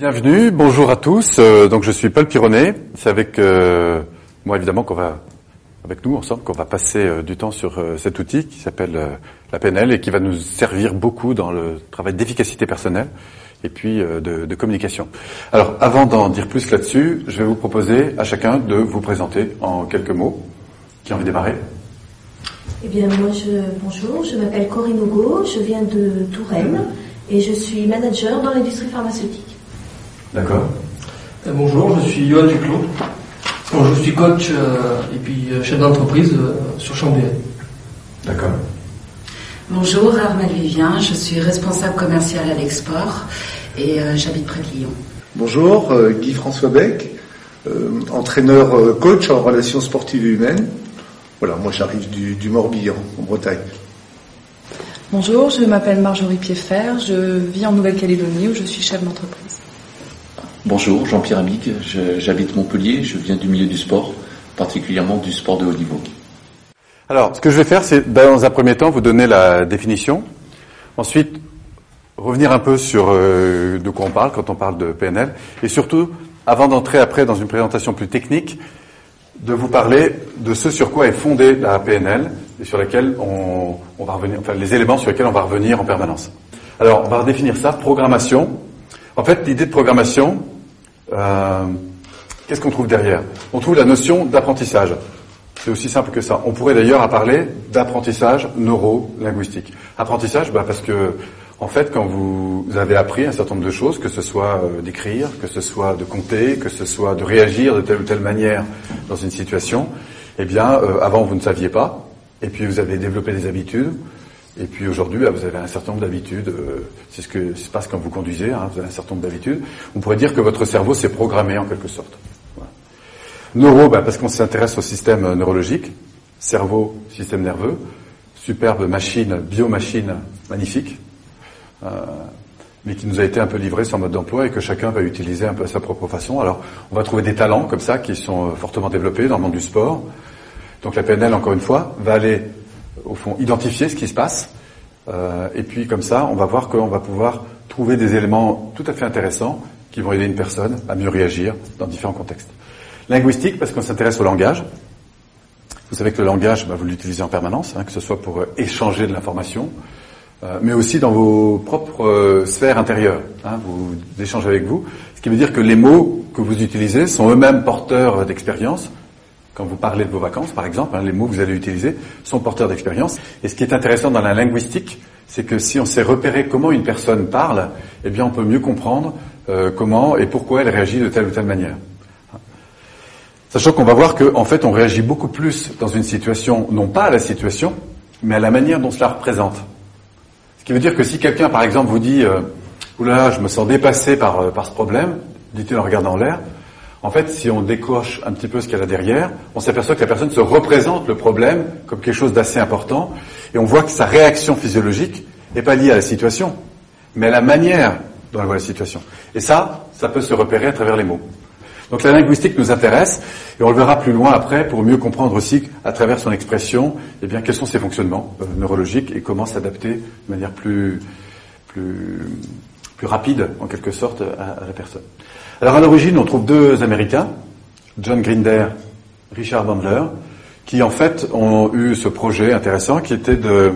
Bienvenue, bonjour à tous. Euh, donc je suis Paul Pironnet. C'est avec euh, moi évidemment qu'on va, avec nous ensemble, qu'on va passer euh, du temps sur cet outil qui s'appelle la PNL et qui va nous servir beaucoup dans le travail d'efficacité personnelle et puis de, de, communication. Alors avant d'en dire plus là-dessus, je vais vous proposer à chacun de vous présenter en quelques mots. Qui a envie de démarrer? Eh bien moi je bonjour, je m'appelle Corinne Hugo, je viens de Touraine et je suis manager dans l'industrie pharmaceutique. D'accord. Euh, bonjour, je suis Johan Duclos. Bon, je suis coach euh, et puis euh, chef d'entreprise euh, sur Chambéry. D'accord. Bonjour, Armel Vivien, je suis responsable commercial à l'export et euh, j'habite près de Lyon. Bonjour, euh, Guy-François Beck, entraîneur coach en relations sportives et humaines. Voilà, moi j'arrive du, du, Morbihan, en Bretagne. Bonjour, je m'appelle Marjorie Pieffer, je vis en Nouvelle-Calédonie où je suis chef d'entreprise. Bonjour, Jean-Pierre Amic, j'habite Montpellier, je viens du milieu du sport, particulièrement du sport de haut niveau. Alors, ce que je vais faire, c'est dans un premier temps vous donner la définition, ensuite revenir un peu sur euh, de quoi on parle quand on parle de PNL, et surtout, avant d'entrer après dans une présentation plus technique, de vous parler de ce sur quoi est fondée la PNL et sur lesquels on, va revenir, enfin les éléments sur lesquels on va revenir en permanence. Alors, on va redéfinir ça, programmation. En fait, l'idée de programmation, euh, qu'est-ce qu'on trouve derrière? On trouve la notion d'apprentissage. C'est aussi simple que ça. On pourrait d'ailleurs parler d'apprentissage neuro-linguistique. Apprentissage, bah parce que en fait, quand vous avez appris un certain nombre de choses, que ce soit euh, d'écrire, que ce soit de compter, que ce soit de réagir de telle ou telle manière dans une situation, eh bien, euh, avant vous ne saviez pas, et puis vous avez développé des habitudes, et puis aujourd'hui, bah, vous avez un certain nombre d'habitudes. Euh, c'est ce que se passe quand vous conduisez. Hein, vous avez un certain nombre d'habitudes. On pourrait dire que votre cerveau s'est programmé en quelque sorte. Neuro, bah, parce qu'on s'intéresse au système neurologique. Cerveau, système nerveux. Superbe machine, biomachine magnifique. Euh, mais qui nous a été un peu livré sans mode d'emploi et que chacun va utiliser un peu à sa propre façon. Alors, on va trouver des talents comme ça qui sont euh, fortement développés dans le monde du sport. Donc la PNL, encore une fois, va aller au fond, identifier ce qui se passe. Euh, et puis comme ça, on va voir qu'on va pouvoir trouver des éléments tout à fait intéressants qui vont aider une personne à mieux réagir dans différents contextes. Linguistique, parce qu'on s'intéresse au langage. Vous savez que le langage, bah, vous l'utilisez en permanence, hein, que ce soit pour euh, échanger de l'information, euh, mais aussi dans vos propres euh, sphères intérieures. Hein, vous échangez avec vous, ce qui veut dire que les mots que vous utilisez sont eux-mêmes porteurs d'expérience, quand vous parlez de vos vacances, par exemple, hein, les mots que vous allez utiliser sont porteurs d'expérience. Et ce qui est intéressant dans la linguistique, c'est que si on sait repérer comment une personne parle, eh bien, on peut mieux comprendre euh, comment et pourquoi elle réagit de telle ou telle manière. Sachant qu'on va voir qu'en en fait, on réagit beaucoup plus dans une situation, non pas à la situation, mais à la manière dont cela représente. Ce qui veut dire que si quelqu'un, par exemple, vous dit euh, Oula, je me sens dépassé par, euh, par ce problème, dit-il en regardant l'air, en fait, si on décoche un petit peu ce qu'il y a derrière, on s'aperçoit que la personne se représente le problème comme quelque chose d'assez important, et on voit que sa réaction physiologique n'est pas liée à la situation, mais à la manière dont elle voit la situation. Et ça, ça peut se repérer à travers les mots. Donc la linguistique nous intéresse, et on le verra plus loin après pour mieux comprendre aussi, à travers son expression, eh bien, quels sont ses fonctionnements euh, neurologiques et comment s'adapter de manière plus, plus, plus rapide, en quelque sorte, à, la personne. Alors à l'origine, on trouve deux Américains, John Grinder, Richard Bandler, qui en fait ont eu ce projet intéressant qui était de,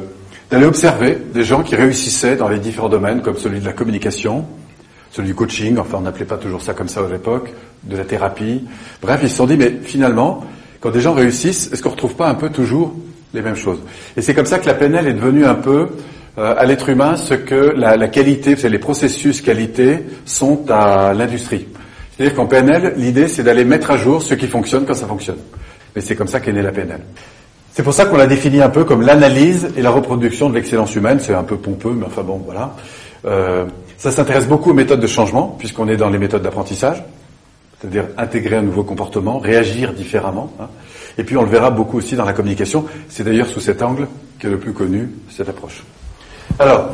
d'aller observer des gens qui réussissaient dans les différents domaines, comme celui de la communication, celui du coaching, enfin on n'appelait pas toujours ça comme ça à l'époque, de la thérapie. Bref, ils se sont dit, mais finalement, quand des gens réussissent, est-ce qu'on ne retrouve pas un peu toujours les mêmes choses? Et c'est comme ça que la PNL est devenue un peu euh, à l'être humain ce que la, qualité, c'est les processus qualité sont à l'industrie. C'est-à-dire qu'en PNL, l'idée c'est d'aller mettre à jour ce qui fonctionne quand ça fonctionne. Et c'est comme ça qu'est née la PNL. C'est pour ça qu'on l'a défini un peu comme l'analyse et la reproduction de l'excellence humaine. C'est un peu pompeux, mais enfin bon, voilà. Euh, ça s'intéresse beaucoup aux méthodes de changement, puisqu'on est dans les méthodes d'apprentissage, c'est-à-dire intégrer un nouveau comportement, réagir différemment. Hein. Et puis on le verra beaucoup aussi dans la communication. C'est d'ailleurs sous cet angle qu'est le plus connu cette approche. Alors,